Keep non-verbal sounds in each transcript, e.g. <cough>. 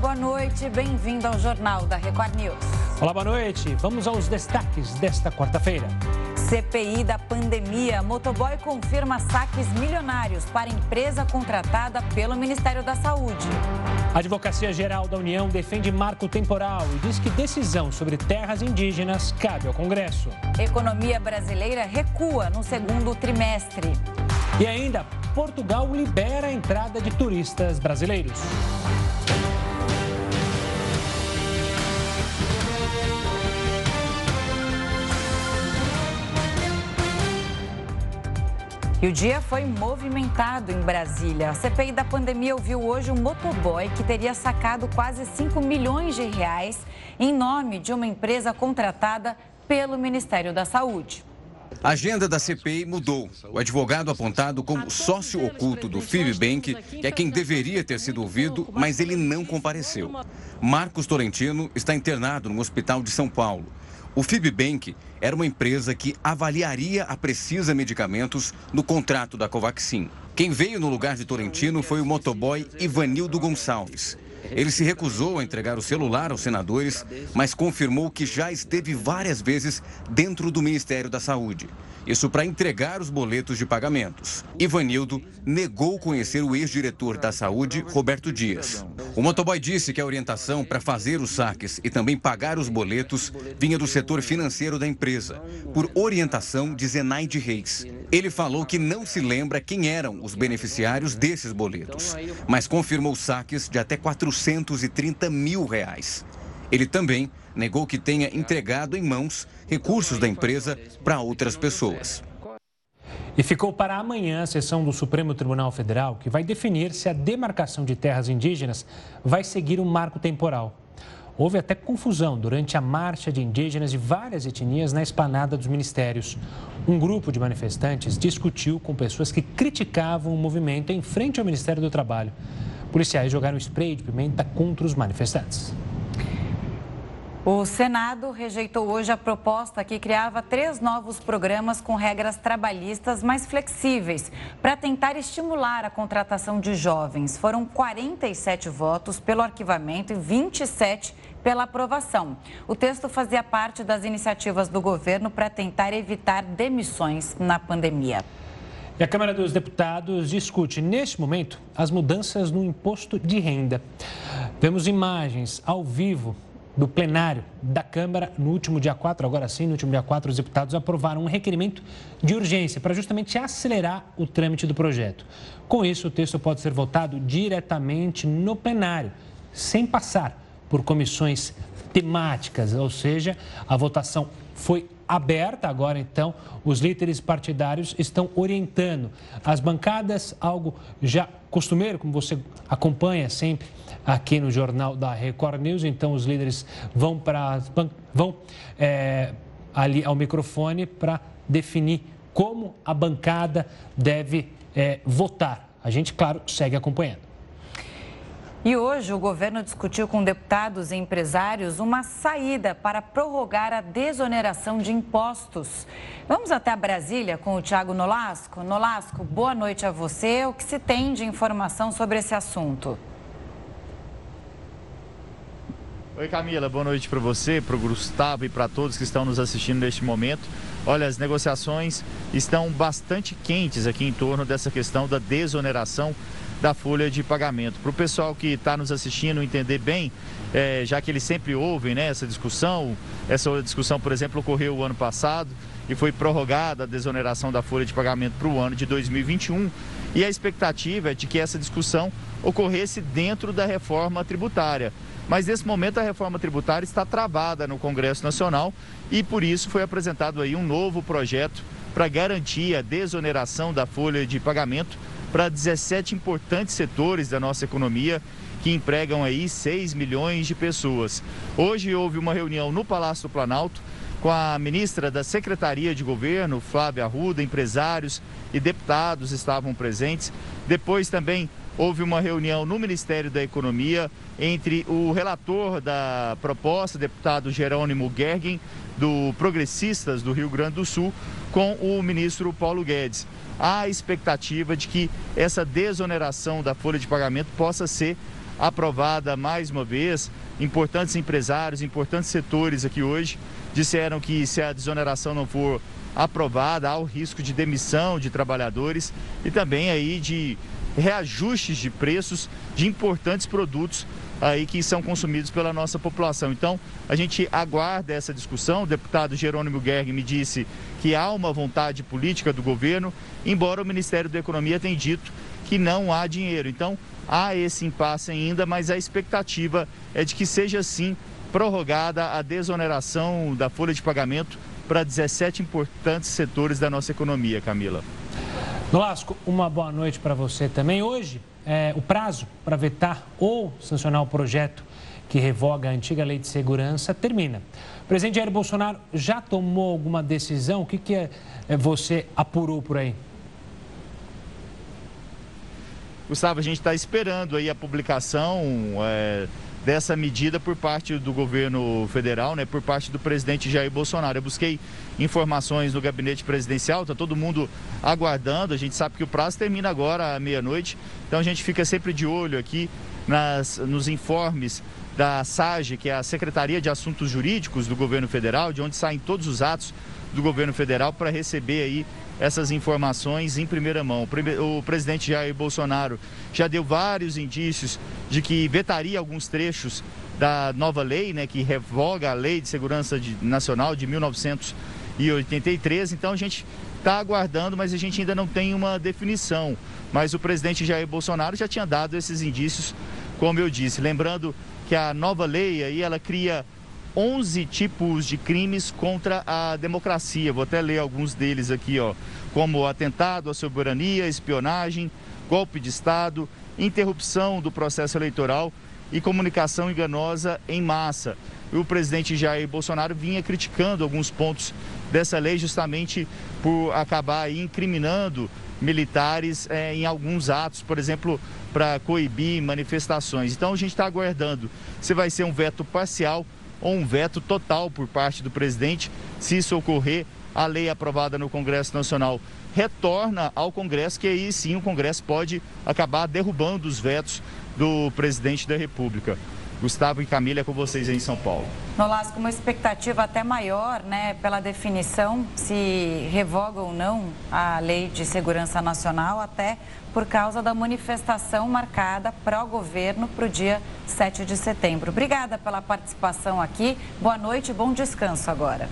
boa noite. Bem-vindo ao Jornal da Record News. Olá, boa noite. Vamos aos destaques desta quarta-feira. CPI da pandemia. Motoboy confirma saques milionários para empresa contratada pelo Ministério da Saúde. A Advocacia Geral da União defende marco temporal e diz que decisão sobre terras indígenas cabe ao Congresso. Economia brasileira recua no segundo trimestre. E ainda, Portugal libera a entrada de turistas brasileiros. E o dia foi movimentado em Brasília. A CPI da pandemia ouviu hoje um motoboy que teria sacado quase 5 milhões de reais em nome de uma empresa contratada pelo Ministério da Saúde. A agenda da CPI mudou. O advogado apontado como sócio oculto do Fibbank, que é quem deveria ter sido ouvido, mas ele não compareceu. Marcos Torrentino está internado no hospital de São Paulo. O Fibbank era uma empresa que avaliaria a Precisa Medicamentos no contrato da Covaxin. Quem veio no lugar de Torrentino foi o motoboy Ivanildo Gonçalves. Ele se recusou a entregar o celular aos senadores, mas confirmou que já esteve várias vezes dentro do Ministério da Saúde. Isso para entregar os boletos de pagamentos. Ivanildo negou conhecer o ex-diretor da Saúde, Roberto Dias. O motoboy disse que a orientação para fazer os saques e também pagar os boletos vinha do setor financeiro da empresa, por orientação de Zenaide Reis. Ele falou que não se lembra quem eram os beneficiários desses boletos, mas confirmou saques de até 430 mil reais. Ele também negou que tenha entregado em mãos recursos da empresa para outras pessoas. E ficou para amanhã a sessão do Supremo Tribunal Federal, que vai definir se a demarcação de terras indígenas vai seguir um marco temporal. Houve até confusão durante a marcha de indígenas de várias etnias na esplanada dos ministérios. Um grupo de manifestantes discutiu com pessoas que criticavam o movimento em frente ao Ministério do Trabalho. Policiais jogaram spray de pimenta contra os manifestantes. O Senado rejeitou hoje a proposta que criava três novos programas com regras trabalhistas mais flexíveis para tentar estimular a contratação de jovens. Foram 47 votos pelo arquivamento e 27 pela aprovação. O texto fazia parte das iniciativas do governo para tentar evitar demissões na pandemia. E a Câmara dos Deputados discute, neste momento, as mudanças no imposto de renda. Vemos imagens ao vivo do plenário da Câmara no último dia 4, agora sim, no último dia 4, os deputados aprovaram um requerimento de urgência para justamente acelerar o trâmite do projeto. Com isso, o texto pode ser votado diretamente no plenário, sem passar por comissões temáticas, ou seja, a votação foi aberta agora, então, os líderes partidários estão orientando as bancadas, algo já costumeiro, como você acompanha sempre aqui no jornal da Record News. Então, os líderes vão para vão é, ali ao microfone para definir como a bancada deve é, votar. A gente, claro, segue acompanhando. E hoje o governo discutiu com deputados e empresários uma saída para prorrogar a desoneração de impostos. Vamos até Brasília com o Tiago Nolasco. Nolasco, boa noite a você. O que se tem de informação sobre esse assunto? Oi Camila, boa noite para você, para o Gustavo e para todos que estão nos assistindo neste momento. Olha, as negociações estão bastante quentes aqui em torno dessa questão da desoneração da folha de pagamento. Para o pessoal que está nos assistindo entender bem, é, já que eles sempre ouvem né, essa discussão, essa discussão, por exemplo, ocorreu o ano passado e foi prorrogada a desoneração da folha de pagamento para o ano de 2021. E a expectativa é de que essa discussão ocorresse dentro da reforma tributária. Mas nesse momento a reforma tributária está travada no Congresso Nacional e por isso foi apresentado aí um novo projeto para garantir a desoneração da folha de pagamento para 17 importantes setores da nossa economia que empregam aí 6 milhões de pessoas. Hoje houve uma reunião no Palácio do Planalto com a ministra da Secretaria de Governo, Flávia Arruda, empresários e deputados estavam presentes. Depois também houve uma reunião no Ministério da Economia entre o relator da proposta, deputado Jerônimo Gergen, do Progressistas do Rio Grande do Sul, com o ministro Paulo Guedes. Há expectativa de que essa desoneração da folha de pagamento possa ser aprovada mais uma vez. Importantes empresários, importantes setores aqui hoje disseram que se a desoneração não for aprovada, há o risco de demissão de trabalhadores e também aí de reajustes de preços de importantes produtos aí que são consumidos pela nossa população. Então, a gente aguarda essa discussão. O deputado Jerônimo Gerg me disse que há uma vontade política do governo, embora o Ministério da Economia tenha dito que não há dinheiro. Então, há esse impasse ainda, mas a expectativa é de que seja sim prorrogada a desoneração da folha de pagamento para 17 importantes setores da nossa economia, Camila. Nolasco, uma boa noite para você também. Hoje, é, o prazo para vetar ou sancionar o projeto que revoga a antiga lei de segurança termina. Presidente Jair Bolsonaro já tomou alguma decisão? O que, que é, é, você apurou por aí? Gustavo, a gente está esperando aí a publicação é, dessa medida por parte do governo federal, né, por parte do presidente Jair Bolsonaro. Eu busquei informações no gabinete presidencial, está todo mundo aguardando. A gente sabe que o prazo termina agora à meia-noite, então a gente fica sempre de olho aqui nas, nos informes da SAGE, que é a Secretaria de Assuntos Jurídicos do governo federal, de onde saem todos os atos do governo federal para receber aí essas informações em primeira mão. O presidente Jair Bolsonaro já deu vários indícios de que vetaria alguns trechos da nova lei, né, que revoga a Lei de Segurança Nacional de 1983. Então a gente está aguardando, mas a gente ainda não tem uma definição. Mas o presidente Jair Bolsonaro já tinha dado esses indícios, como eu disse. Lembrando que a nova lei aí ela cria 11 tipos de crimes contra a democracia. Vou até ler alguns deles aqui, ó, como atentado à soberania, espionagem, golpe de Estado, interrupção do processo eleitoral e comunicação enganosa em massa. O presidente Jair Bolsonaro vinha criticando alguns pontos dessa lei justamente por acabar incriminando militares é, em alguns atos, por exemplo, para coibir manifestações. Então a gente está aguardando se vai ser um veto parcial ou um veto total por parte do presidente. Se isso ocorrer, a lei aprovada no Congresso Nacional retorna ao Congresso, que aí sim o Congresso pode acabar derrubando os vetos do presidente da República. Gustavo e Camila, é com vocês aí em São Paulo. Nolasco, uma expectativa até maior, né, pela definição se revoga ou não a Lei de Segurança Nacional, até por causa da manifestação marcada pró-governo para o dia 7 de setembro. Obrigada pela participação aqui. Boa noite e bom descanso agora.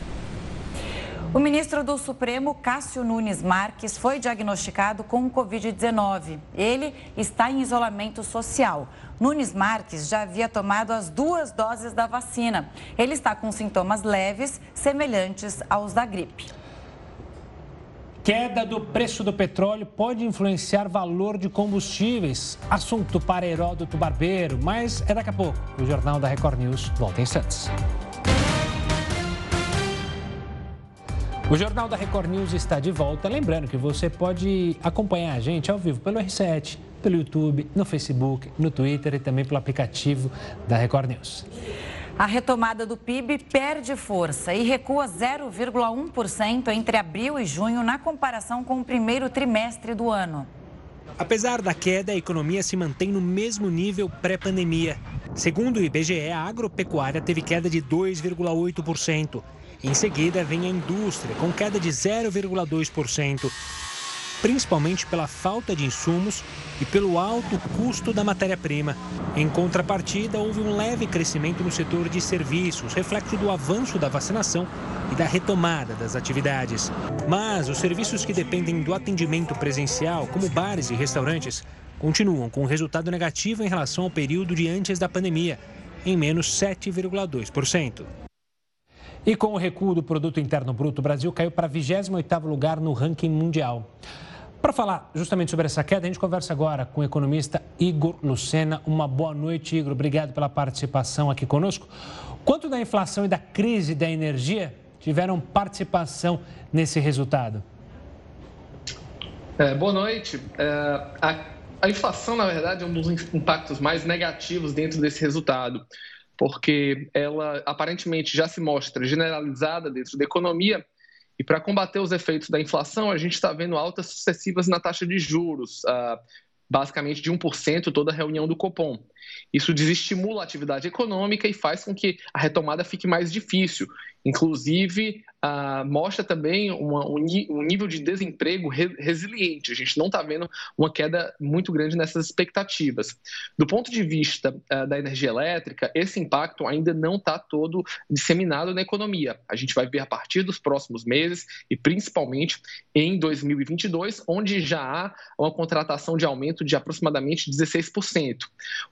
O ministro do Supremo, Cássio Nunes Marques, foi diagnosticado com Covid-19. Ele está em isolamento social. Nunes Marques já havia tomado as duas doses da vacina. Ele está com sintomas leves, semelhantes aos da gripe. Queda do preço do petróleo pode influenciar valor de combustíveis. Assunto para Heródoto Barbeiro, mas é daqui a pouco. O Jornal da Record News volta em instantes. O Jornal da Record News está de volta. Lembrando que você pode acompanhar a gente ao vivo pelo R7, pelo YouTube, no Facebook, no Twitter e também pelo aplicativo da Record News. A retomada do PIB perde força e recua 0,1% entre abril e junho na comparação com o primeiro trimestre do ano. Apesar da queda, a economia se mantém no mesmo nível pré-pandemia. Segundo o IBGE, a agropecuária teve queda de 2,8%. Em seguida, vem a indústria, com queda de 0,2%, principalmente pela falta de insumos e pelo alto custo da matéria-prima. Em contrapartida, houve um leve crescimento no setor de serviços, reflexo do avanço da vacinação e da retomada das atividades. Mas os serviços que dependem do atendimento presencial, como bares e restaurantes, continuam com resultado negativo em relação ao período de antes da pandemia, em menos 7,2%. E com o recuo do produto interno bruto, o Brasil caiu para 28º lugar no ranking mundial. Para falar justamente sobre essa queda, a gente conversa agora com o economista Igor Lucena. Uma boa noite, Igor. Obrigado pela participação aqui conosco. Quanto da inflação e da crise da energia tiveram participação nesse resultado? É, boa noite. É, a, a inflação, na verdade, é um dos impactos mais negativos dentro desse resultado porque ela aparentemente já se mostra generalizada dentro da economia E para combater os efeitos da inflação, a gente está vendo altas sucessivas na taxa de juros. Uh, basicamente de 1% toda a reunião do Copom. Isso desestimula a atividade econômica e faz com que a retomada fique mais difícil. Inclusive, ah, mostra também uma, um, nível de desemprego re, resiliente. A gente não está vendo uma queda muito grande nessas expectativas. Do ponto de vista ah, da energia elétrica, esse impacto ainda não está todo disseminado na economia. A gente vai ver a partir dos próximos meses e principalmente em 2022, onde já há uma contratação de aumento de aproximadamente 16%.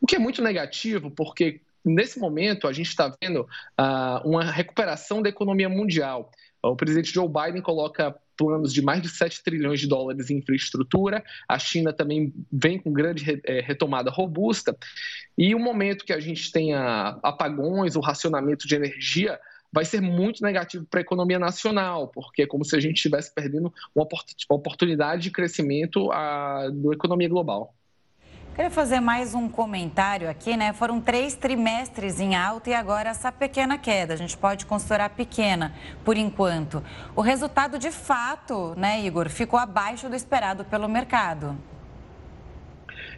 O que é muito negativo, porque nesse momento, a gente está vendo uh, uma recuperação da economia mundial. O presidente Joe Biden coloca planos de mais de 7 trilhões de dólares em infraestrutura. A China também vem com grande é, retomada robusta. E o momento que a gente tenha apagões, o racionamento de energia, vai ser muito negativo para a economia nacional, porque é como se a gente estivesse perdendo uma oportunidade de crescimento a, da economia global. Queria fazer mais um comentário aqui, né? Foram três trimestres em alta e agora essa pequena queda. A gente pode considerar pequena por enquanto. O resultado de fato, né, Igor, ficou abaixo do esperado pelo mercado.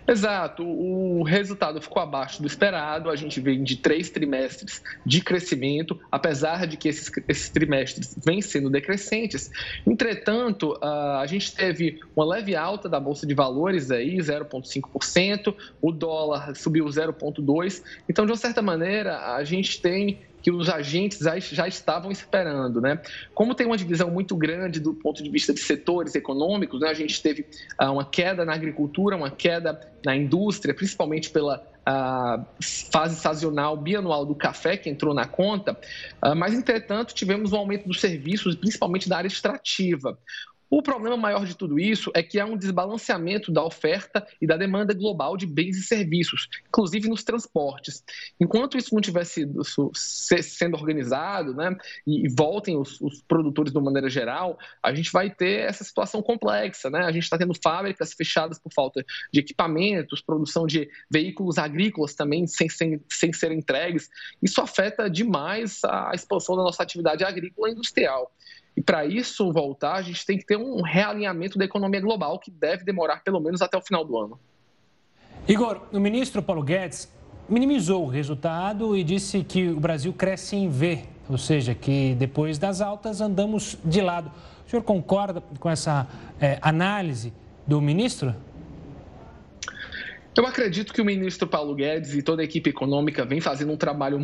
Exato, o resultado ficou abaixo do esperado. A gente vem de três trimestres de crescimento, apesar de que esses, esses trimestres vêm sendo decrescentes. Entretanto, a gente teve uma leve alta da Bolsa de Valores aí, 0,5%, o dólar subiu 0,2%. Então, de uma certa maneira, a gente tem que os agentes já, já estavam esperando. Né? Como tem uma divisão muito grande do ponto de vista de setores econômicos, né? a gente teve ah, uma queda na agricultura, uma queda na indústria, principalmente pela a fase sazonal bianual do café que entrou na conta, ah, mas entretanto tivemos um aumento dos serviços, principalmente da área extrativa. O problema maior de tudo isso é que há um desbalanceamento da oferta e da demanda global de bens e serviços, inclusive nos transportes. Enquanto isso não estiver sendo organizado, né, e voltem os, os, produtores de uma maneira geral, a gente vai ter essa situação complexa. Né? A gente está tendo fábricas fechadas por falta de equipamentos, produção de veículos agrícolas também sem, sem, sem serem entregues. Isso afeta demais a expansão da nossa atividade agrícola e industrial. E para isso voltar, a gente tem que ter um realinhamento da economia global que deve demorar pelo menos até o final do ano. Igor, o ministro Paulo Guedes minimizou o resultado e disse que o Brasil cresce em V, ou seja, que depois das altas andamos de lado. O senhor concorda com essa é, análise do ministro? Eu acredito que o ministro Paulo Guedes e toda a equipe econômica vem fazendo um trabalho,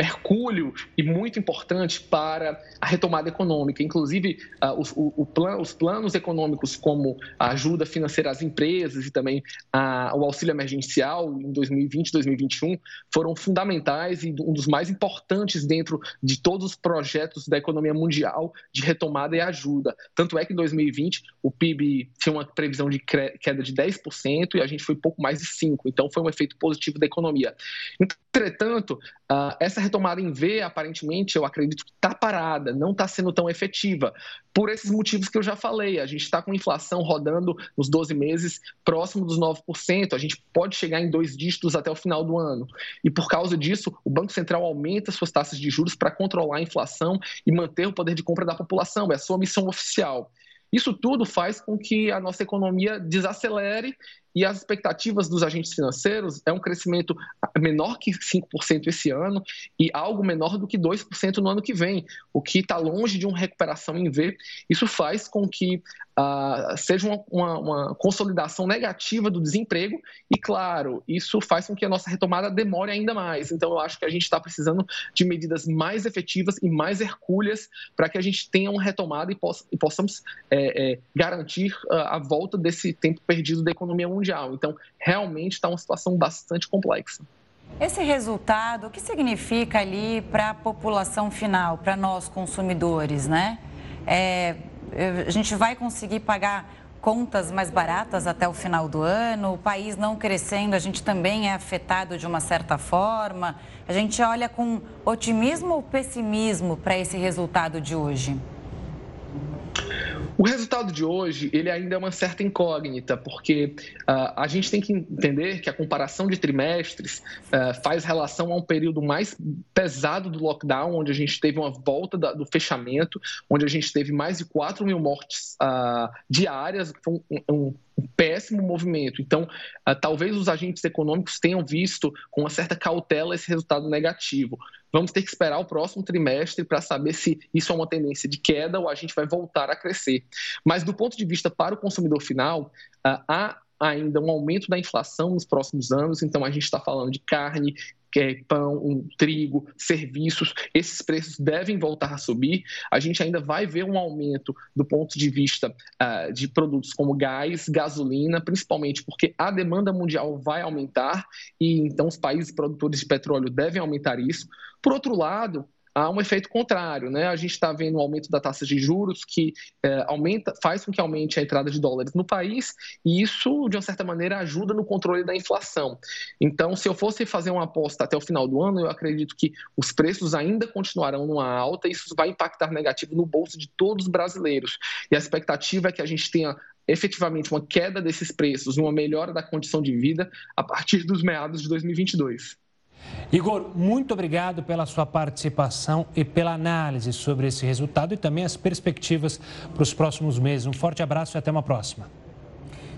hercúleo e muito importante para a retomada econômica. Inclusive, uh, os, planos econômicos, como a ajuda financeira às empresas e também o auxílio emergencial em 2020 e 2021, foram fundamentais e um dos mais importantes dentro de todos os projetos da economia mundial de retomada e ajuda. Tanto é que em 2020 o PIB tinha uma previsão de queda de 10% e a gente foi pouco mais 5%. Então, foi um efeito positivo da economia. Entretanto, uh, essa retomada em V, aparentemente, eu acredito que está parada, não está sendo tão efetiva, por esses motivos que eu já falei. A gente está com inflação rodando nos 12 meses próximo dos 9%, a gente pode chegar em dois dígitos até o final do ano. E por causa disso, o Banco Central aumenta suas taxas de juros para controlar a inflação e manter o poder de compra da população, é a sua missão oficial. Isso tudo faz com que a nossa economia desacelere e as expectativas dos agentes financeiros é um crescimento menor que 5% esse ano e algo menor do que 2% no ano que vem, o que está longe de uma recuperação em V. Isso faz com que uh, seja uma, uma, uma, consolidação negativa do desemprego e, claro, isso faz com que a nossa retomada demore ainda mais. Então, eu acho que a gente está precisando de medidas mais efetivas e mais hercúleas para que a gente tenha uma retomada e, possa, e possamos é, é, garantir uh, a volta desse tempo perdido da economia mundial mundial. Então, realmente está uma situação bastante complexa. Esse resultado, o que significa ali para a população final, para nós consumidores, né? É, a gente vai conseguir pagar contas mais baratas até o final do ano, o país não crescendo, a gente também é afetado de uma certa forma. A gente olha com otimismo ou pessimismo para esse resultado de hoje? O resultado de hoje, ele ainda é uma certa incógnita, porque uh, a gente tem que entender que a comparação de trimestres uh, faz relação a um período mais pesado do lockdown, onde a gente teve uma volta da, do fechamento, onde a gente teve mais de 4 mil mortes uh, diárias, um, um, um péssimo movimento. Então, uh, talvez os agentes econômicos tenham visto com uma certa cautela esse resultado negativo. Vamos ter que esperar o próximo trimestre para saber se isso é uma tendência de queda ou a gente vai voltar a crescer. Mas, do ponto de vista para o consumidor final, uh, há ainda um aumento da inflação nos próximos anos, então a gente está falando de carne, é, pão, um, trigo, serviços, esses preços devem voltar a subir. A gente ainda vai ver um aumento do ponto de vista uh, de produtos como gás, gasolina, principalmente porque a demanda mundial vai aumentar e então os países produtores de petróleo devem aumentar isso. Por outro lado, há um efeito contrário, né? A gente está vendo um aumento da taxa de juros que é, aumenta, faz com que aumente a entrada de dólares no país e isso, de uma certa maneira, ajuda no controle da inflação. Então, se eu fosse fazer uma aposta até o final do ano, eu acredito que os preços ainda continuarão numa alta e isso vai impactar negativo no bolso de todos os brasileiros. E a expectativa é que a gente tenha efetivamente uma queda desses preços, uma melhora da condição de vida a partir dos meados de 2022. Igor, muito obrigado pela sua participação e pela análise sobre esse resultado e também as perspectivas para os próximos meses. Um forte abraço e até uma próxima.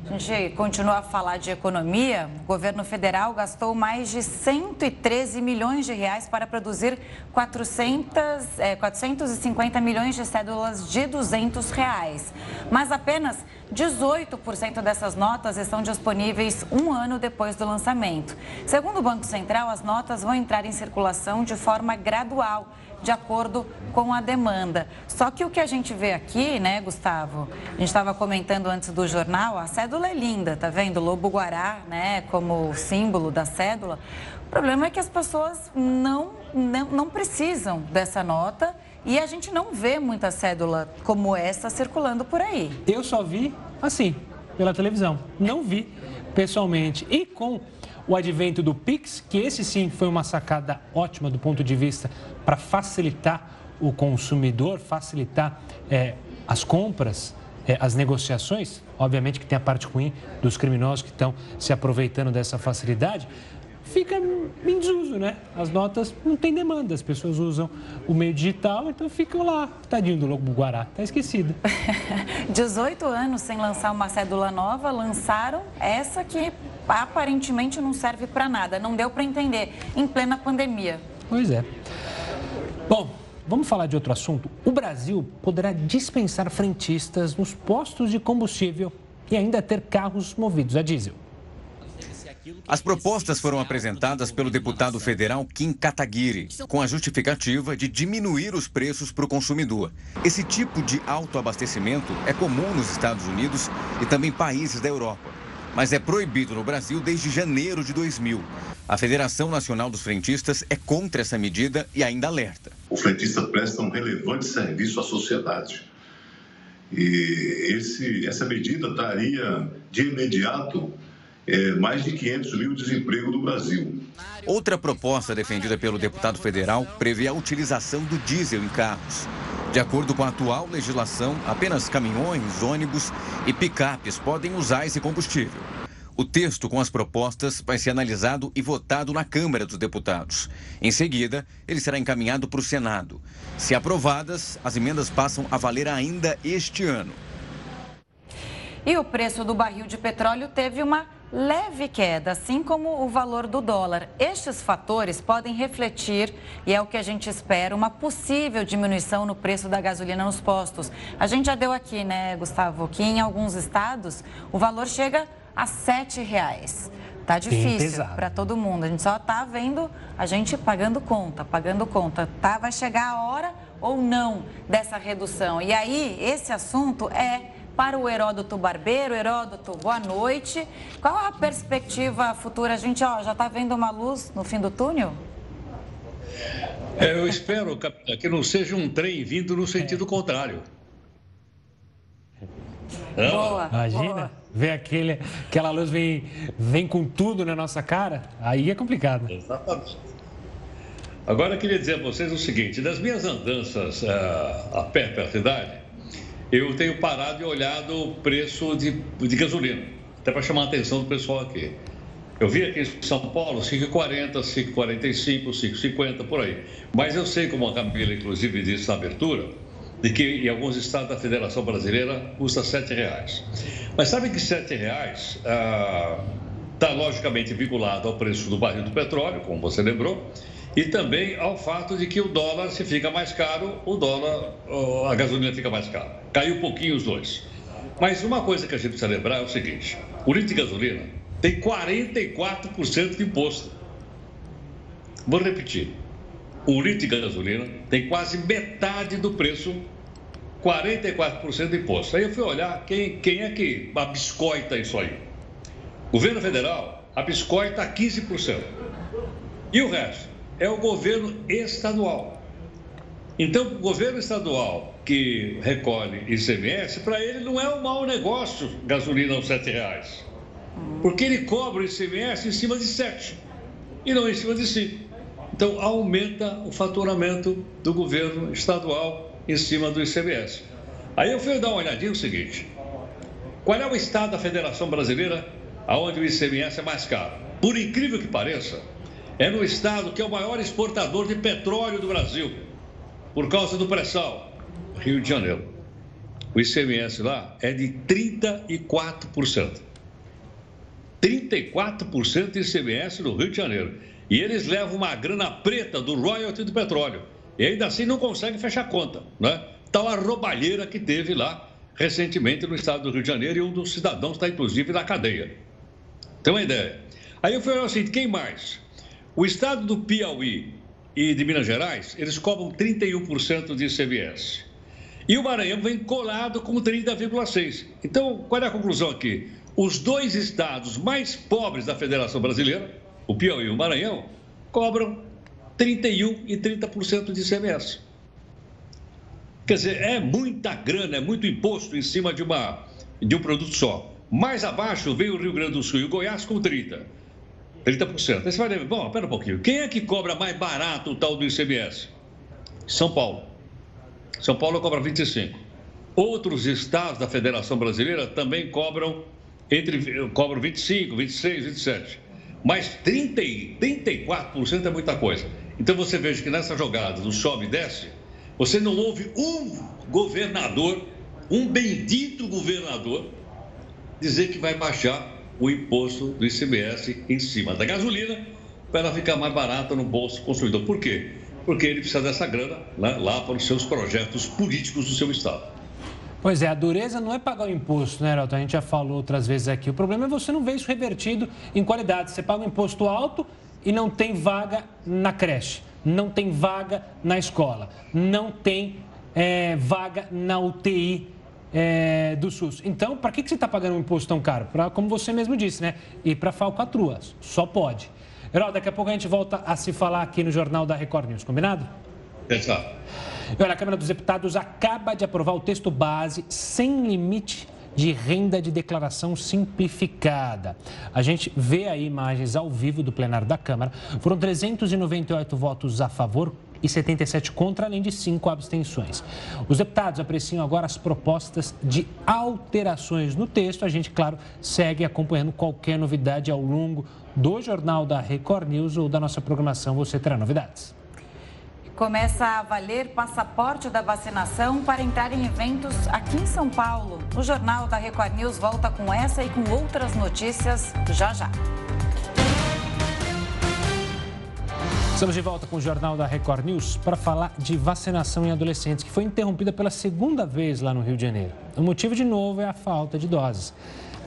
A gente continua a falar de economia. O governo federal gastou mais de 113 milhões de reais para produzir 400, é, 450 milhões de cédulas de 200 reais. Mas apenas 18% dessas notas estão disponíveis um ano depois do lançamento. Segundo o Banco Central, as notas vão entrar em circulação de forma gradual de acordo com a demanda. Só que o que a gente vê aqui, né, Gustavo? A gente estava comentando antes do jornal, a cédula é linda, tá vendo? Lobo Guará, né, como símbolo da cédula. O problema é que as pessoas não, não, não precisam dessa nota e a gente não vê muita cédula como essa circulando por aí. Eu só vi assim, pela televisão. Não vi pessoalmente. E com o advento do Pix, que esse sim foi uma sacada ótima do ponto de vista para facilitar o consumidor, facilitar é, as compras, é, as negociações. Obviamente que tem a parte ruim dos criminosos que estão se aproveitando dessa facilidade. Fica em desuso, né? As notas não têm demanda, as pessoas usam o meio digital, então ficam lá. Tadinho do Lobo Guará, tá esquecido. <laughs> 18 anos sem lançar uma cédula nova, lançaram essa que aparentemente não serve para nada, não deu para entender, em plena pandemia. Pois é. Bom, vamos falar de outro assunto. O Brasil poderá dispensar frentistas nos postos de combustível e ainda ter carros movidos a diesel. As propostas foram apresentadas pelo deputado federal Kim Kataguiri, com a justificativa de diminuir os preços para o consumidor. Esse tipo de autoabastecimento é comum nos Estados Unidos e também países da Europa mas é proibido no Brasil desde janeiro de 2000. A Federação Nacional dos Frentistas é contra essa medida e ainda alerta. O frentista presta um relevante serviço à sociedade. E esse, essa medida daria de imediato é, mais de 500 mil desemprego no Brasil. Outra proposta defendida pelo deputado federal prevê a utilização do diesel em carros. De acordo com a atual legislação, apenas caminhões, ônibus e picapes podem usar esse combustível. O texto com as propostas vai ser analisado e votado na Câmara dos Deputados. Em seguida, ele será encaminhado para o Senado. Se aprovadas, as emendas passam a valer ainda este ano. E o preço do barril de petróleo teve uma leve queda, assim como o valor do dólar. Estes fatores podem refletir, e é o que a gente espera, uma possível diminuição no preço da gasolina nos postos. A gente já deu aqui, né, Gustavo, que em alguns estados o valor chega a R$ 7,00. Tá difícil para todo mundo. A gente só tá vendo a gente pagando conta, pagando conta. Tá, vai chegar a hora ou não dessa redução. E aí, esse assunto é para o Heródoto Barbeiro. Heródoto, boa noite. Qual a perspectiva futura? A gente ó, já está vendo uma luz no fim do túnel? É, eu espero que não seja um trem vindo no sentido é. contrário. Boa, Imagina, boa. ver aquele, aquela luz vem, vem com tudo na nossa cara, aí é complicado. Exatamente. Agora eu queria dizer a vocês o seguinte: das minhas andanças uh, a pé pela cidade, eu tenho parado e olhado o preço de, de gasolina, até para chamar a atenção do pessoal aqui. Eu vi aqui em São Paulo 5,40, 5,45, 5,50, por aí. Mas eu sei, como a Camila, inclusive, disse na abertura, de que em alguns estados da Federação Brasileira custa R$ reais. Mas sabe que R$ reais está, ah, logicamente, vinculado ao preço do barril do petróleo, como você lembrou, e também ao fato de que o dólar, se fica mais caro, o dólar, a gasolina fica mais cara. Caiu um pouquinho os dois. Mas uma coisa que a gente precisa lembrar é o seguinte: o litro de gasolina tem 44% de imposto. Vou repetir. O litro de gasolina tem quase metade do preço, 44% de imposto. Aí eu fui olhar quem, quem é que abiscoita isso aí. Governo federal abiscoita 15%. E o resto? É o governo estadual. Então, o governo estadual que recolhe ICMS, para ele não é um mau negócio gasolina aos R$ reais. Porque ele cobra o ICMS em cima de 7 e não em cima de 5. Então, aumenta o faturamento do governo estadual em cima do ICMS. Aí eu fui dar uma olhadinha no seguinte: qual é o estado da Federação Brasileira onde o ICMS é mais caro? Por incrível que pareça, é no estado que é o maior exportador de petróleo do Brasil, por causa do pré-sal, Rio de Janeiro. O ICMS lá é de 34%. 34% de ICMS no Rio de Janeiro. E eles levam uma grana preta do royalty do petróleo. E ainda assim não conseguem fechar conta, né? Tal a roubalheira que teve lá recentemente no estado do Rio de Janeiro e um dos cidadãos está inclusive na cadeia. Tem uma ideia? Aí eu falei assim, quem mais? O estado do Piauí e de Minas Gerais, eles cobram 31% de ICMS. E o Maranhão vem colado com 30,6%. Então, qual é a conclusão aqui? Os dois estados mais pobres da Federação Brasileira, o Piauí e o Maranhão, cobram 31% e 30% de ICMS. Quer dizer, é muita grana, é muito imposto em cima de, uma, de um produto só. Mais abaixo vem o Rio Grande do Sul e o Goiás com 30%. 30%. Aí você vai dizer, bom, pera um pouquinho. Quem é que cobra mais barato o tal do ICMS? São Paulo. São Paulo cobra 25%. Outros estados da Federação Brasileira também cobram entre cobro 25, 26, 27. Mas 30, 34% é muita coisa. Então você veja que nessa jogada do sobe e desce, você não ouve um governador, um bendito governador, dizer que vai baixar o imposto do ICMS em cima da gasolina para ela ficar mais barata no bolso do consumidor. Por quê? Porque ele precisa dessa grana né, lá para os seus projetos políticos do seu estado. Pois é, a dureza não é pagar o imposto, né, Heraldo? A gente já falou outras vezes aqui. O problema é você não ver isso revertido em qualidade. Você paga um imposto alto e não tem vaga na creche, não tem vaga na escola, não tem é, vaga na UTI é, do SUS. Então, para que, que você está pagando um imposto tão caro? Para, como você mesmo disse, né? Ir para falcatruas. Só pode. Heraldo, daqui a pouco a gente volta a se falar aqui no Jornal da Record News, combinado? Exato. E olha, a Câmara dos Deputados acaba de aprovar o texto base sem limite de renda de declaração simplificada. A gente vê aí imagens ao vivo do plenário da Câmara. Foram 398 votos a favor e 77 contra, além de cinco abstenções. Os deputados apreciam agora as propostas de alterações no texto. A gente, claro, segue acompanhando qualquer novidade ao longo do Jornal da Record News ou da nossa programação. Você terá novidades. Começa a valer passaporte da vacinação para entrar em eventos aqui em São Paulo. O Jornal da Record News volta com essa e com outras notícias já já. Estamos de volta com o Jornal da Record News para falar de vacinação em adolescentes, que foi interrompida pela segunda vez lá no Rio de Janeiro. O motivo, de novo, é a falta de doses.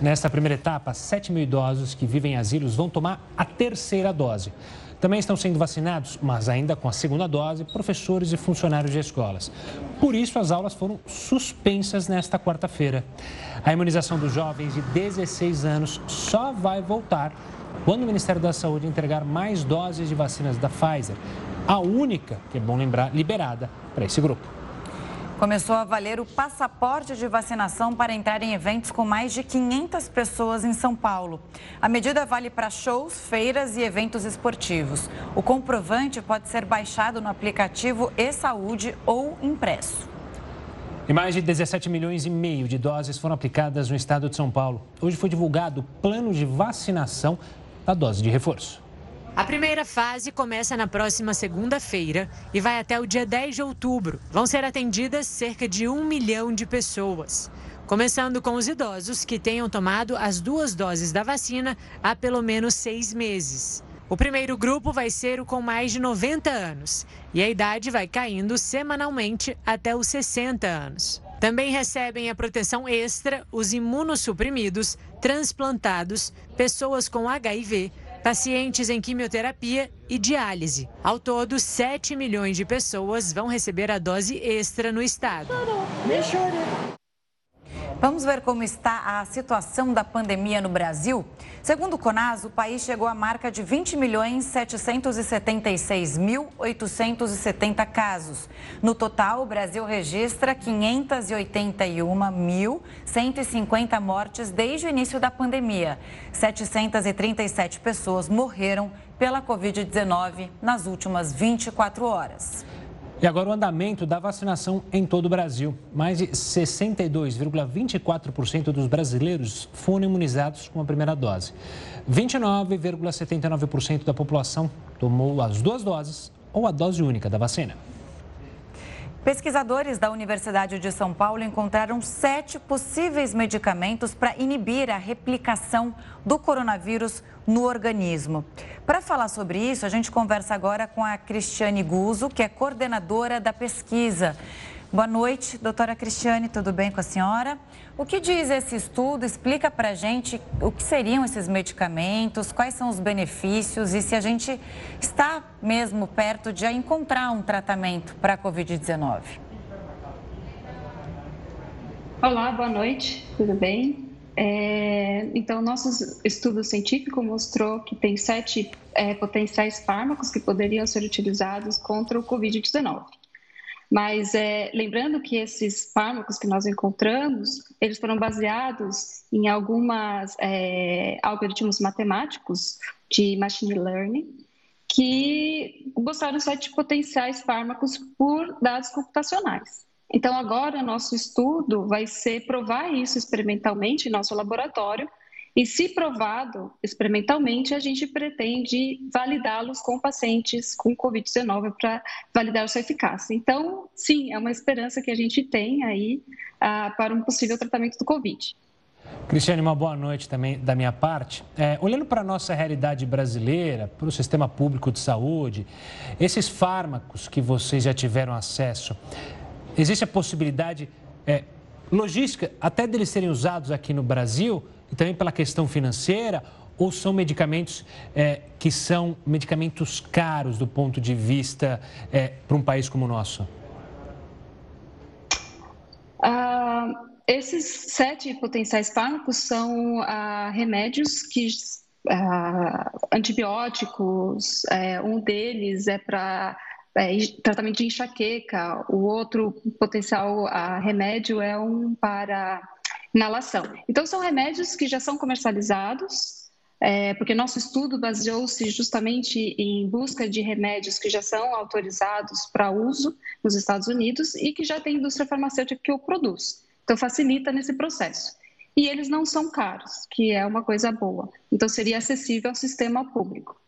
Nesta primeira etapa, 7 mil idosos que vivem em asilos vão tomar a terceira dose. Também estão sendo vacinados, mas ainda com a segunda dose, professores e funcionários de escolas. Por isso, as aulas foram suspensas nesta quarta-feira. A imunização dos jovens de 16 anos só vai voltar quando o Ministério da Saúde entregar mais doses de vacinas da Pfizer, a única, que é bom lembrar, liberada para esse grupo. Começou a valer o passaporte de vacinação para entrar em eventos com mais de 500 pessoas em São Paulo. A medida vale para shows, feiras e eventos esportivos. O comprovante pode ser baixado no aplicativo e-saúde ou impresso. E mais de 17 milhões e meio de doses foram aplicadas no estado de São Paulo. Hoje foi divulgado o plano de vacinação da dose de reforço. A primeira fase começa na próxima segunda-feira e vai até o dia 10 de outubro. Vão ser atendidas cerca de um milhão de pessoas. Começando com os idosos que tenham tomado as duas doses da vacina há pelo menos seis meses. O primeiro grupo vai ser o com mais de 90 anos e a idade vai caindo semanalmente até os 60 anos. Também recebem a proteção extra os imunossuprimidos, transplantados, pessoas com HIV, pacientes em quimioterapia e diálise. Ao todo, 7 milhões de pessoas vão receber a dose extra no estado. Vamos ver como está a situação da pandemia no Brasil? Segundo o CONAS, o país chegou à marca de 20 milhões 776.870 casos. No total, o Brasil registra 581.150 mortes desde o início da pandemia. 737 pessoas morreram pela Covid-19 nas últimas 24 horas. E agora o andamento da vacinação em todo o Brasil. Mais de 62,24% dos brasileiros foram imunizados com a primeira dose. 29,79% da população tomou as duas doses ou a dose única da vacina. Pesquisadores da Universidade de São Paulo encontraram sete possíveis medicamentos para inibir a replicação do coronavírus no organismo. Para falar sobre isso, a gente conversa agora com a Cristiane Guzo, que é coordenadora da pesquisa. Boa noite, doutora Cristiane, tudo bem com a senhora? O que diz esse estudo? Explica para a gente o que seriam esses medicamentos, quais são os benefícios e se a gente está mesmo perto de encontrar um tratamento para a Covid-19. Olá, boa noite, tudo bem? É, então, nosso estudo científico mostrou que tem sete é, potenciais fármacos que poderiam ser utilizados contra o Covid-19. Mas é, lembrando que esses fármacos que nós encontramos, eles foram baseados em algumas é, algoritmos matemáticos de machine learning que mostraram sete potenciais fármacos por dados computacionais. Então, agora, nosso estudo vai ser provar isso experimentalmente em nosso laboratório. E, se provado experimentalmente, a gente pretende validá-los com pacientes com Covid-19 para validar sua eficácia. Então, sim, é uma esperança que a gente tem aí ah, para um possível tratamento do Covid. Cristiane, uma boa noite também da minha parte. É, olhando para a nossa realidade brasileira, para o sistema público de saúde, esses fármacos que vocês já tiveram acesso, existe a possibilidade é, logística até deles serem usados aqui no Brasil e também pela questão financeira ou são medicamentos é, que são medicamentos caros do ponto de vista é, para um país como o nosso? Uh, esses sete potenciais fármacos são uh, remédios que uh, antibióticos, é, um deles é para é, tratamento de enxaqueca, o outro potencial remédio é um para inalação. Então, são remédios que já são comercializados, é, porque nosso estudo baseou-se justamente em busca de remédios que já são autorizados para uso nos Estados Unidos e que já tem indústria farmacêutica que o produz. Então, facilita nesse processo. E eles não são caros, que é uma coisa boa. Então, seria acessível ao sistema público.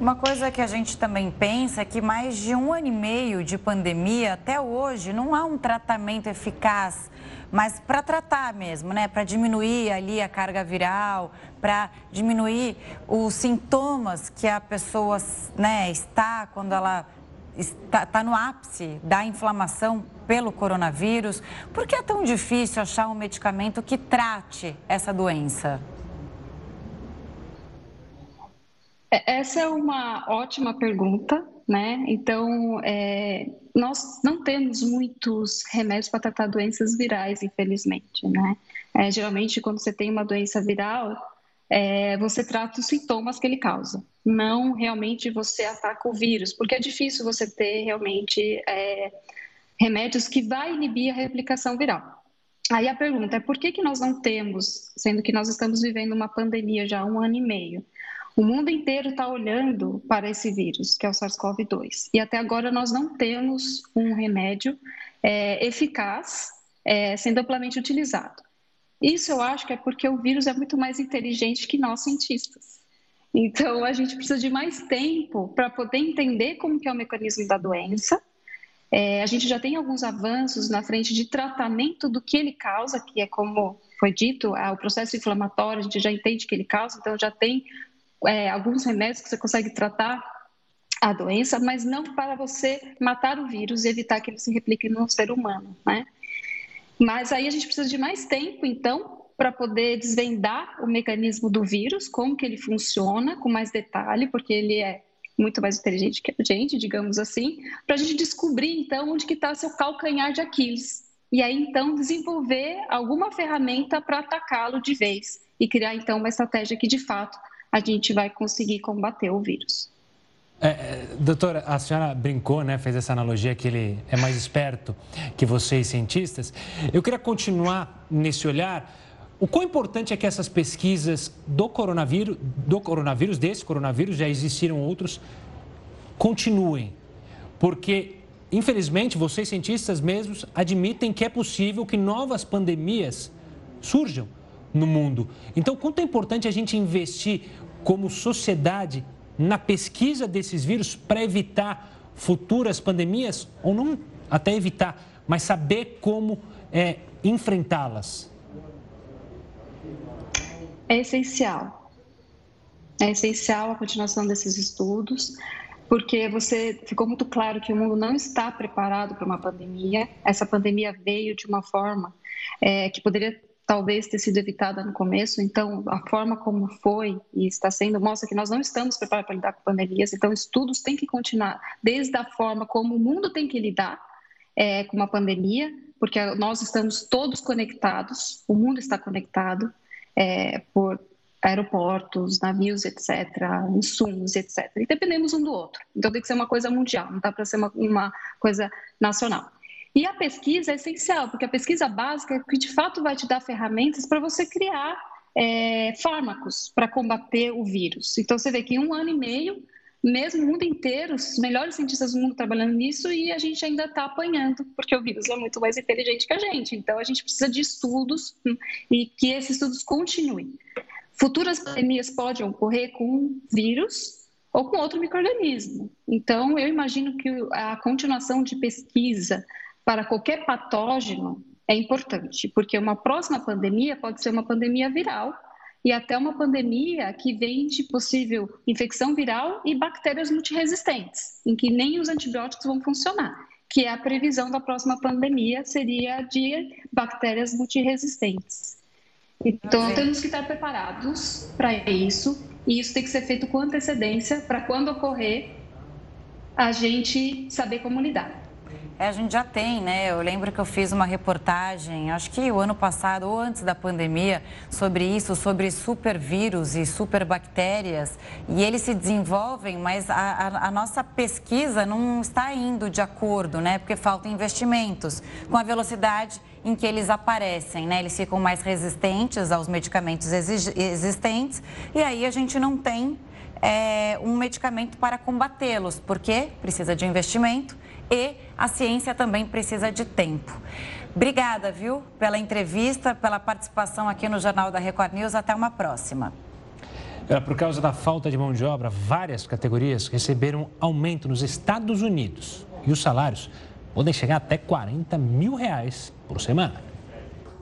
Uma coisa que a gente também pensa é que mais de um ano e meio de pandemia, até hoje, não há um tratamento eficaz, mas para tratar mesmo, né? Para diminuir ali a carga viral, para diminuir os sintomas que a pessoa né, está quando ela está, está no ápice da inflamação pelo coronavírus. Por que é tão difícil achar um medicamento que trate essa doença? É, essa é uma ótima pergunta, né? Então, é, nós não temos muitos remédios para tratar doenças virais, infelizmente, né? É, geralmente, quando você tem uma doença viral, é, você trata os sintomas que ele causa, não realmente você ataca o vírus, porque é difícil você ter realmente é, remédios que vai inibir a replicação viral. Aí a pergunta é por que, que nós não temos, sendo que nós estamos vivendo uma pandemia já há um ano e meio, o mundo inteiro está olhando para esse vírus, que é o SARS-CoV-2. E até agora nós não temos um remédio é, eficaz, é, sendo amplamente utilizado. Isso eu acho que é porque o vírus é muito mais inteligente que nós cientistas. Então, a gente precisa de mais tempo para poder entender como que é o mecanismo da doença. É, a gente já tem alguns avanços na frente de tratamento do que ele causa, que é como foi dito, é, o processo inflamatório, a gente já entende que ele causa, então já tem é, alguns remédios que você consegue tratar a doença, mas não para você matar o vírus e evitar que ele se replique no ser humano, né? Mas aí a gente precisa de mais tempo, então, para poder desvendar o mecanismo do vírus, como que ele funciona, com mais detalhe, porque ele é muito mais inteligente que a gente, digamos assim, para a gente descobrir, então, onde que está seu calcanhar de Aquiles. E aí, então, desenvolver alguma ferramenta para atacá-lo de vez e criar, então, uma estratégia que, de fato, a gente vai conseguir combater o vírus. É, é, doutora, a senhora brincou, né, fez essa analogia que ele é mais esperto que vocês, cientistas. Eu queria continuar nesse olhar. O quão importante é que essas pesquisas do coronavírus, do coronavírus, desse coronavírus, já existiram outros, continuem. Porque, infelizmente, vocês, cientistas mesmos, admitem que é possível que novas pandemias surjam no mundo. Então, quanto é importante a gente investir como sociedade na pesquisa desses vírus para evitar futuras pandemias, ou não até evitar, mas saber como é, enfrentá-las? É essencial. É essencial a continuação desses estudos, porque você ficou muito claro que o mundo não está preparado para uma pandemia. Essa pandemia veio de uma forma é, que poderia talvez ter sido evitada no começo. Então, a forma como foi e está sendo mostra que nós não estamos preparados para lidar com pandemias. Então, estudos têm que continuar desde a forma como o mundo tem que lidar é, com uma pandemia, porque nós estamos todos conectados, o mundo está conectado é, por aeroportos, navios, etc., insumos, etc. E dependemos um do outro. Então, tem que ser uma coisa mundial, não dá para ser uma, uma coisa nacional. E a pesquisa é essencial, porque a pesquisa básica é que de fato vai te dar ferramentas para você criar é, fármacos para combater o vírus. Então você vê que em um ano e meio, mesmo o mundo inteiro, os melhores cientistas do mundo trabalhando nisso e a gente ainda está apanhando, porque o vírus é muito mais inteligente que a gente. Então a gente precisa de estudos hum, e que esses estudos continuem. Futuras pandemias podem ocorrer com vírus ou com outro microorganismo. Então, eu imagino que a continuação de pesquisa para qualquer patógeno é importante, porque uma próxima pandemia pode ser uma pandemia viral e até uma pandemia que vem de possível infecção viral e bactérias multiresistentes, em que nem os antibióticos vão funcionar, que é a previsão da próxima pandemia seria de bactérias multiresistentes. Então, temos que estar preparados para isso, e isso tem que ser feito com antecedência para quando ocorrer a gente saber como lidar. É, a gente já tem, né? Eu lembro que eu fiz uma reportagem, acho que o ano passado ou antes da pandemia, sobre isso, sobre supervírus e superbactérias. E eles se desenvolvem, mas a, a, a nossa pesquisa não está indo de acordo, né? Porque faltam investimentos com a velocidade em que eles aparecem, né? Eles ficam mais resistentes aos medicamentos existentes e aí a gente não tem é, um medicamento para combatê-los, porque precisa de investimento e a ciência também precisa de tempo. Obrigada, viu, pela entrevista, pela participação aqui no Jornal da Record News. Até uma próxima. É, por causa da falta de mão de obra, várias categorias receberam aumento nos Estados Unidos. E os salários podem chegar até 40 mil reais por semana.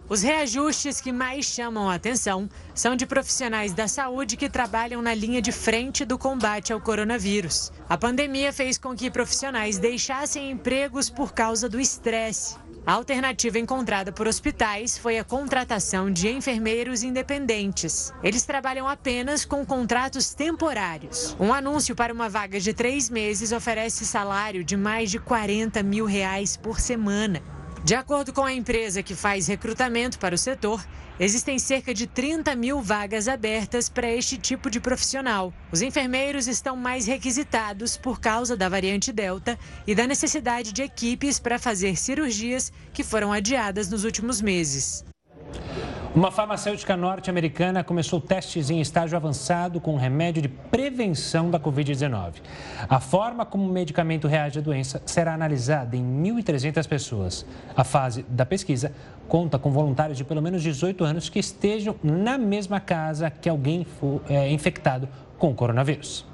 Os reajustes que mais chamam a atenção são de profissionais da saúde que trabalham na linha de frente do combate ao coronavírus. A pandemia fez com que profissionais deixassem empregos por causa do estresse. A alternativa encontrada por hospitais foi a contratação de enfermeiros independentes. Eles trabalham apenas com contratos temporários. Um anúncio para uma vaga de três meses oferece salário de mais de 40 mil reais por semana. De acordo com a empresa que faz recrutamento para o setor, existem cerca de 30 mil vagas abertas para este tipo de profissional. Os enfermeiros estão mais requisitados por causa da variante Delta e da necessidade de equipes para fazer cirurgias que foram adiadas nos últimos meses. Uma farmacêutica norte-americana começou testes em estágio avançado com um remédio de prevenção da Covid-19. A forma como o medicamento reage à doença será analisada em 1.300 pessoas. A fase da pesquisa conta com voluntários de pelo menos 18 anos que estejam na mesma casa que alguém for é, infectado com o coronavírus.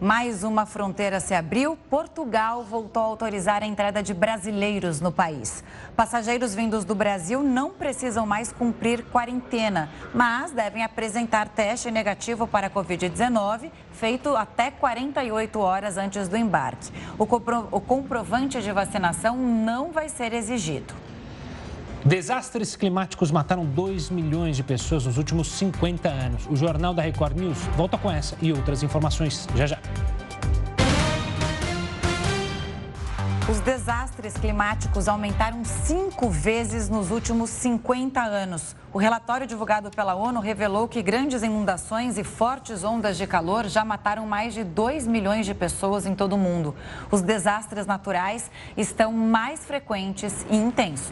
Mais uma fronteira se abriu. Portugal voltou a autorizar a entrada de brasileiros no país. Passageiros vindos do Brasil não precisam mais cumprir quarentena, mas devem apresentar teste negativo para a Covid-19 feito até 48 horas antes do embarque. O, comprovante de vacinação não vai ser exigido. Desastres climáticos mataram 2 milhões de pessoas nos últimos 50 anos. O Jornal da Record News volta com essa e outras informações já já. Os desastres climáticos aumentaram cinco vezes nos últimos 50 anos. O relatório divulgado pela ONU revelou que grandes inundações e fortes ondas de calor já mataram mais de 2 milhões de pessoas em todo o mundo. Os desastres naturais estão mais frequentes e intensos.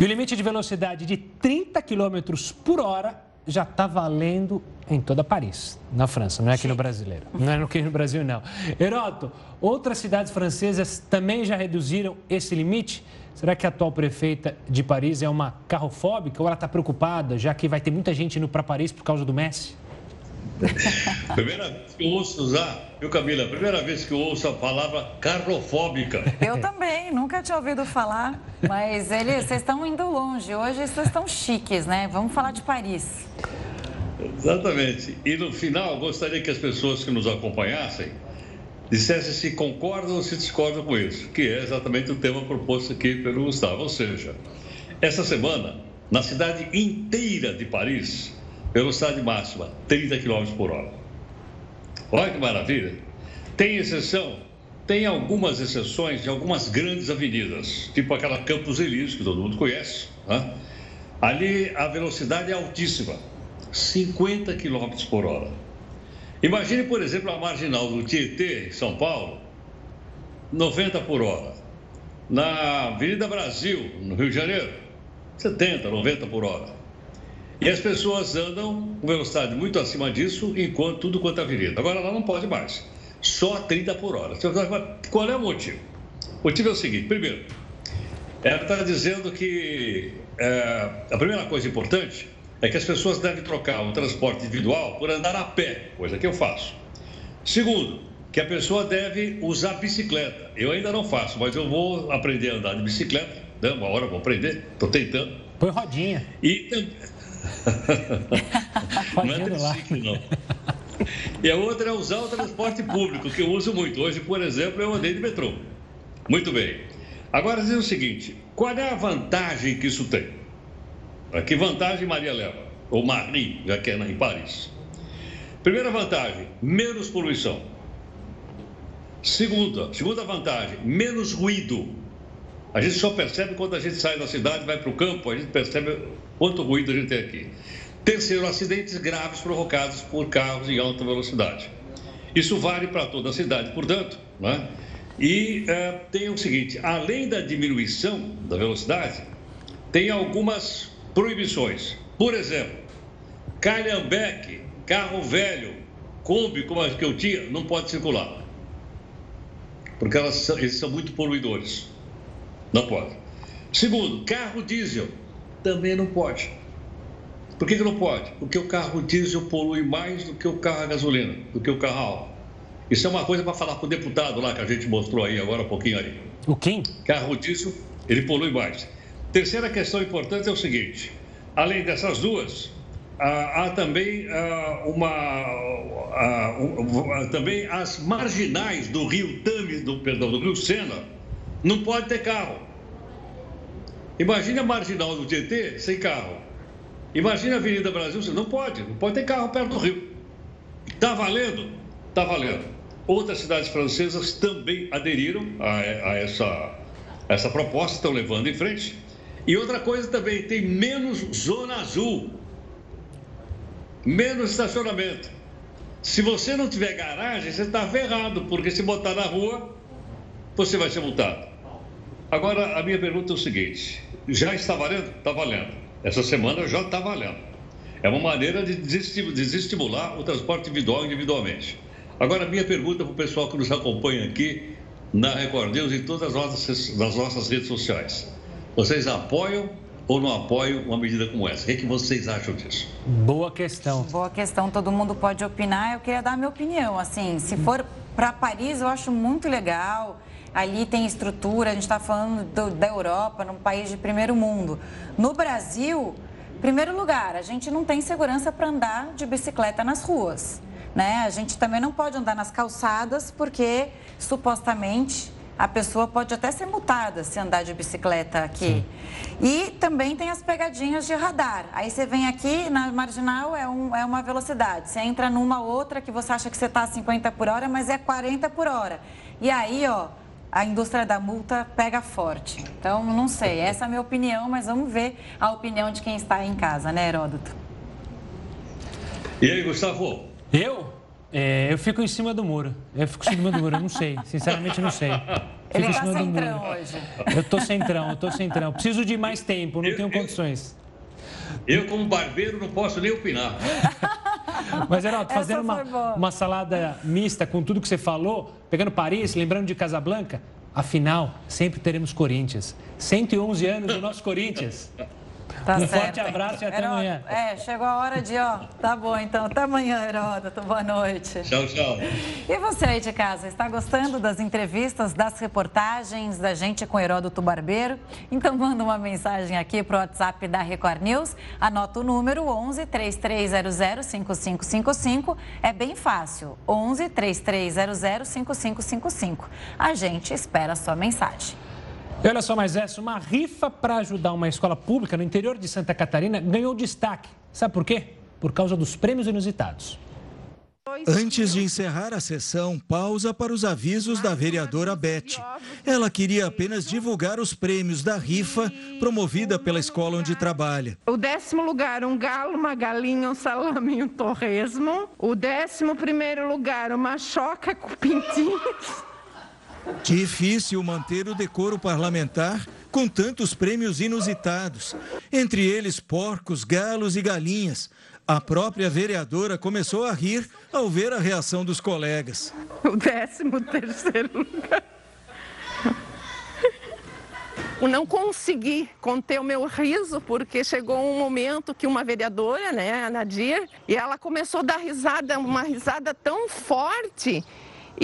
E o limite de velocidade de 30 km por hora já está valendo em toda Paris, na França, não é aqui no brasileiro. Não é aqui no Brasil, não. Heroto, outras cidades francesas também já reduziram esse limite? Será que a atual prefeita de Paris é uma carrofóbica ou ela está preocupada, já que vai ter muita gente indo para Paris por causa do Messi? Primeira vez que eu ouço usar, viu, Camila? Primeira vez que eu ouço a palavra carrofóbica. Eu também, nunca tinha ouvido falar, mas eles, vocês estão indo longe. Hoje vocês estão chiques, né? Vamos falar de Paris. Exatamente. E no final, gostaria que as pessoas que nos acompanhassem dissessem se concordam ou se discordam com isso, que é exatamente o tema proposto aqui pelo Gustavo. Ou seja, essa semana, na cidade inteira de Paris, velocidade máxima 30 km por hora. Olha que maravilha. Tem exceção? Tem algumas exceções em algumas grandes avenidas, tipo aquela Campos Elíseos, que todo mundo conhece. Né? Ali a velocidade é altíssima, 50 km por hora. Imagine, por exemplo, a marginal do Tietê, em São Paulo, 90 por hora. Na Avenida Brasil, no Rio de Janeiro, 70, 90 por hora. E as pessoas andam com velocidade muito acima disso, enquanto tudo quanto é avenida. Agora ela não pode mais. Só 30 por hora. Qual é o motivo? O motivo é o seguinte: primeiro, ela está dizendo que é, a primeira coisa importante é que as pessoas devem trocar o transporte individual por andar a pé, coisa que eu faço. Segundo, que a pessoa deve usar bicicleta. Eu ainda não faço, mas eu vou aprender a andar de bicicleta. Né? Uma hora eu vou aprender, estou tentando. Põe rodinha. E <laughs> não é triciclo, não. E a outra é usar o transporte público, que eu uso muito. Hoje, por exemplo, eu andei de metrô. Muito bem. Agora, diz o seguinte: qual é a vantagem que isso tem? Que vantagem Maria leva? Ou Marie, já que é em Paris. Primeira vantagem: menos poluição. Segunda, segunda vantagem: menos ruído. A gente só percebe quando a gente sai da cidade, vai para o campo, a gente percebe quanto ruído a gente tem aqui. Terceiro, acidentes graves provocados por carros em alta velocidade. Isso vale para toda a cidade, portanto, né? E é, tem o seguinte: além da diminuição da velocidade, tem algumas proibições. Por exemplo, calhambeque, carro velho, Kombi, como as que eu tinha, não pode circular. Porque elas, eles são muito poluidores. Não pode. Segundo, carro diesel também não pode. Por que, que não pode? Porque o carro diesel polui mais do que o carro a gasolina, do que o carro a álcool. Isso é uma coisa para falar com o deputado lá que a gente mostrou aí agora um pouquinho ali. O quem? Carro diesel, ele polui mais. Terceira questão importante é o seguinte: além dessas duas, há, também uma, também as marginais do Rio Tame, do perdão, do Rio Sena, não pode ter carro. Imagine a marginal do Tietê sem carro. Imagine a Avenida Brasil, você não pode, não pode ter carro perto do rio. Está valendo? Está valendo. Outras cidades francesas também aderiram a, a essa, a essa proposta, estão levando em frente. E outra coisa também, tem menos zona azul, menos estacionamento. Se você não tiver garagem, você está ferrado, porque se botar na rua, você vai ser multado. Agora, a minha pergunta é o seguinte: já está valendo? Está valendo. Essa semana já está valendo. É uma maneira de desestimular o transporte individual individualmente. Agora, minha pergunta para o pessoal que nos acompanha aqui na Record News e em todas as nossas, nas nossas redes sociais. Vocês apoiam ou não apoiam uma medida como essa? O que, é que vocês acham disso? Boa questão. Boa questão, todo mundo pode opinar. Eu queria dar a minha opinião. Assim, se for para Paris, eu acho muito legal. Ali tem estrutura, a gente está falando do, da Europa, num país de primeiro mundo. No Brasil, primeiro lugar, a gente não tem segurança para andar de bicicleta nas ruas. Né? A gente também não pode andar nas calçadas porque supostamente a pessoa pode até ser multada se andar de bicicleta aqui. Sim. E também tem as pegadinhas de radar. Aí você vem aqui, na marginal é, um, é uma velocidade. Você entra numa outra que você acha que você está a 50 por hora, mas é 40 por hora. E aí, ó, a indústria da multa pega forte. Então, não sei, essa é a minha opinião, mas vamos ver a opinião de quem está em casa, né, Heródoto? E aí, Gustavo? Eu? É, eu fico em cima do muro. Eu fico em cima do muro, eu não sei. Sinceramente, eu não sei. Fico Ele está centrão hoje. Eu tô centrão, eu tô centrão. Preciso de mais tempo, não eu, tenho condições. Eu, como barbeiro, não posso nem opinar. <laughs> <laughs> Mas, Heraldo, fazendo uma, uma salada mista com tudo que você falou, pegando Paris, lembrando de Casablanca, afinal, sempre teremos Corinthians. 111 anos do nosso Corinthians. Tá um certo. forte abraço e até Heródoto, amanhã. É, chegou a hora de, ó, tá bom então. Até amanhã, Heródoto. Boa noite. Tchau, tchau. E você aí de casa, está gostando das entrevistas, das reportagens da gente com Heródoto Barbeiro? Então manda uma mensagem aqui pro WhatsApp da Record News. Anota o número 11 3300 5555. É bem fácil. 11 3300 5555. A gente espera a sua mensagem. E olha só mais essa, uma rifa para ajudar uma escola pública no interior de Santa Catarina ganhou destaque. Sabe por quê? Por causa dos prêmios inusitados. Antes de encerrar a sessão, pausa para os avisos da vereadora Beth. Ela queria apenas divulgar os prêmios da rifa promovida pela escola onde trabalha. O décimo lugar, um galo, uma galinha, um salame e um torresmo. O décimo primeiro lugar, uma choca com pintinhos. Difícil manter o decoro parlamentar com tantos prêmios inusitados, entre eles porcos, galos e galinhas. A própria vereadora começou a rir ao ver a reação dos colegas. O décimo terceiro lugar. Não consegui conter o meu riso, porque chegou um momento que uma vereadora, né, a Nadir, e ela começou a dar risada, uma risada tão forte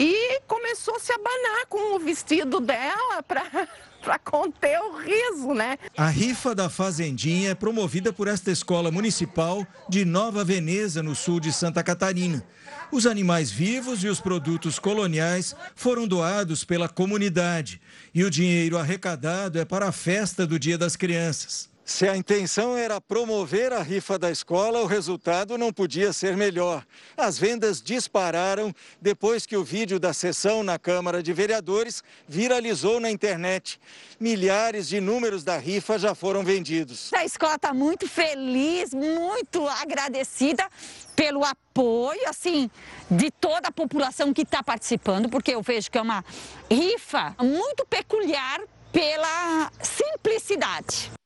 e começou a se abanar com o vestido dela para <laughs> para conter o riso, né? A rifa da Fazendinha é promovida por esta escola municipal de Nova Veneza, no sul de Santa Catarina. Os animais vivos e os produtos coloniais foram doados pela comunidade e o dinheiro arrecadado é para a festa do Dia das Crianças. Se a intenção era promover a rifa da escola, o resultado não podia ser melhor. As vendas dispararam depois que o vídeo da sessão na Câmara de Vereadores viralizou na internet. Milhares de números da rifa já foram vendidos. A escola está muito feliz, muito agradecida pelo apoio, assim, de toda a população que está participando, porque eu vejo que é uma rifa muito peculiar pela simplicidade.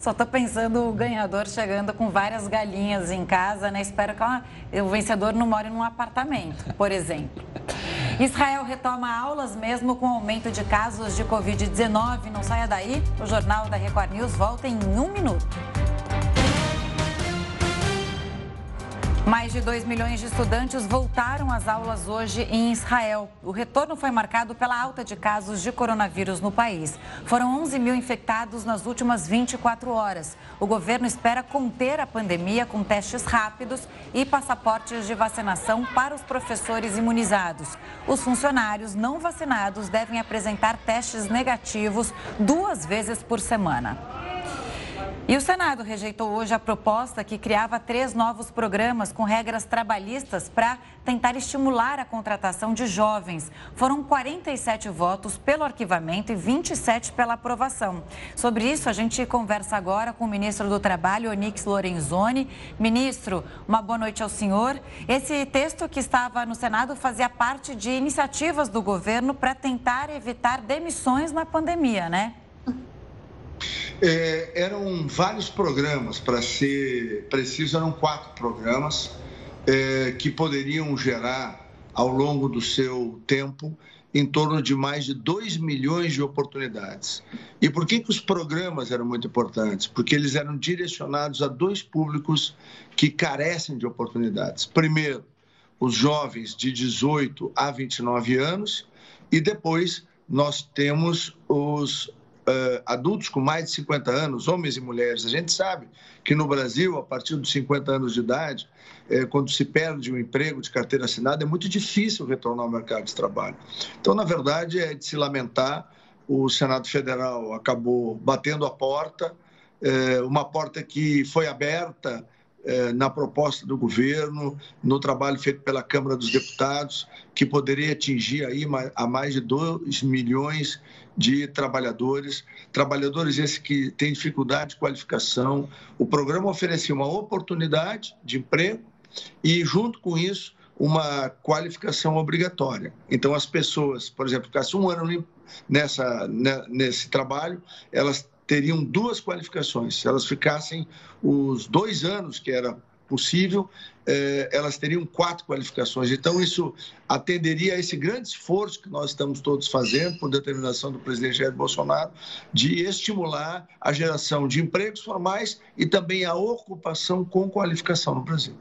Só tô pensando o ganhador chegando com várias galinhas em casa, né? Espero que o vencedor não more num apartamento, por exemplo. <laughs> Israel retoma aulas mesmo com aumento de casos de Covid-19. Não saia daí, o Jornal da Record News volta em um minuto. Mais de 2 milhões de estudantes voltaram às aulas hoje em Israel. O retorno foi marcado pela alta de casos de coronavírus no país. Foram 11 mil infectados nas últimas 24 horas. O governo espera conter a pandemia com testes rápidos e passaportes de vacinação para os professores imunizados. Os funcionários não vacinados devem apresentar testes negativos duas vezes por semana. E o Senado rejeitou hoje a proposta que criava três novos programas com regras trabalhistas para tentar estimular a contratação de jovens. Foram 47 votos pelo arquivamento e 27 pela aprovação. Sobre isso, a gente conversa agora com o ministro do Trabalho, Onix Lorenzoni. Ministro, uma boa noite ao senhor. Esse texto que estava no Senado fazia parte de iniciativas do governo para tentar evitar demissões na pandemia, né? É, eram vários programas, para ser preciso, eram quatro programas é, que poderiam gerar, ao longo do seu tempo, em torno de mais de 2 milhões de oportunidades. E por que, que os programas eram muito importantes? Porque eles eram direcionados a dois públicos que carecem de oportunidades. Primeiro, os jovens de 18 a 29 anos, e depois nós temos os uh, adultos com mais de 50 anos, homens e mulheres. A gente sabe que no Brasil, a partir dos 50 anos de idade, eh, quando se perde um emprego de carteira assinada, é muito difícil retornar ao mercado de trabalho. Então, na verdade, é de se lamentar. O Senado Federal acabou batendo a porta, eh, uma porta que foi aberta é, na proposta do governo, no trabalho feito pela Câmara dos Deputados, que poderia atingir aí a mais de 2 milhões de trabalhadores, trabalhadores esses que têm dificuldade de qualificação. O programa oferecia uma oportunidade de emprego e, junto com isso, uma qualificação obrigatória. Então, as pessoas, por exemplo, ficassem um ano nessa, né, nesse trabalho, elas teriam duas qualificações. Se elas ficassem os dois anos que era possível, eh, elas teriam quatro qualificações. Então, isso atenderia a esse grande esforço que nós estamos todos fazendo, por determinação do presidente Jair Bolsonaro, de estimular a geração de empregos formais e também a ocupação com qualificação no Brasil.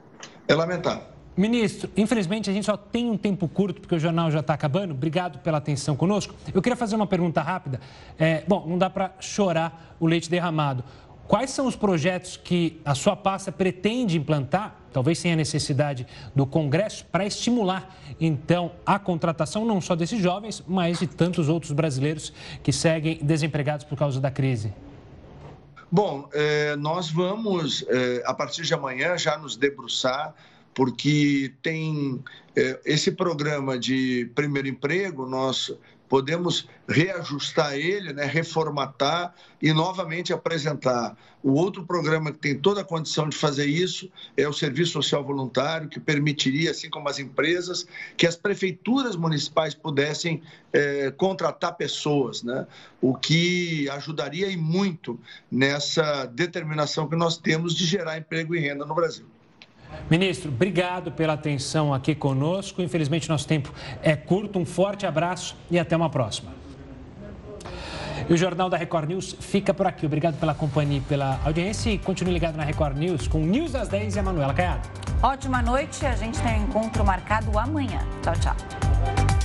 É lamentável. Ministro, infelizmente a gente só tem um tempo curto, porque o jornal já está acabando. Obrigado pela atenção conosco. Eu queria fazer uma pergunta rápida. É, bom, não dá para chorar o leite derramado. Quais são os projetos que a sua pasta pretende implantar, talvez sem a necessidade do Congresso, para estimular, então, a contratação não só desses jovens, mas de tantos outros brasileiros que seguem desempregados por causa da crise? Bom, é, nós vamos, é, a partir de amanhã, já nos debruçar porque tem é, esse programa de primeiro emprego, nós podemos reajustar ele, né, reformatar e novamente apresentar. O outro programa que tem toda a condição de fazer isso é o Serviço Social Voluntário, que permitiria, assim como as empresas, que as prefeituras municipais pudessem é, contratar pessoas, né? o que ajudaria e muito nessa determinação que nós temos de gerar emprego e renda no Brasil. Ministro, obrigado pela atenção aqui conosco. Infelizmente, nosso tempo é curto. Um forte abraço e até uma próxima. E o Jornal da Record News fica por aqui. Obrigado pela companhia e pela audiência. E continue ligado na Record News com News das 10 e a Manuela Caiado. Ótima noite. A gente tem um encontro marcado amanhã. Tchau, tchau.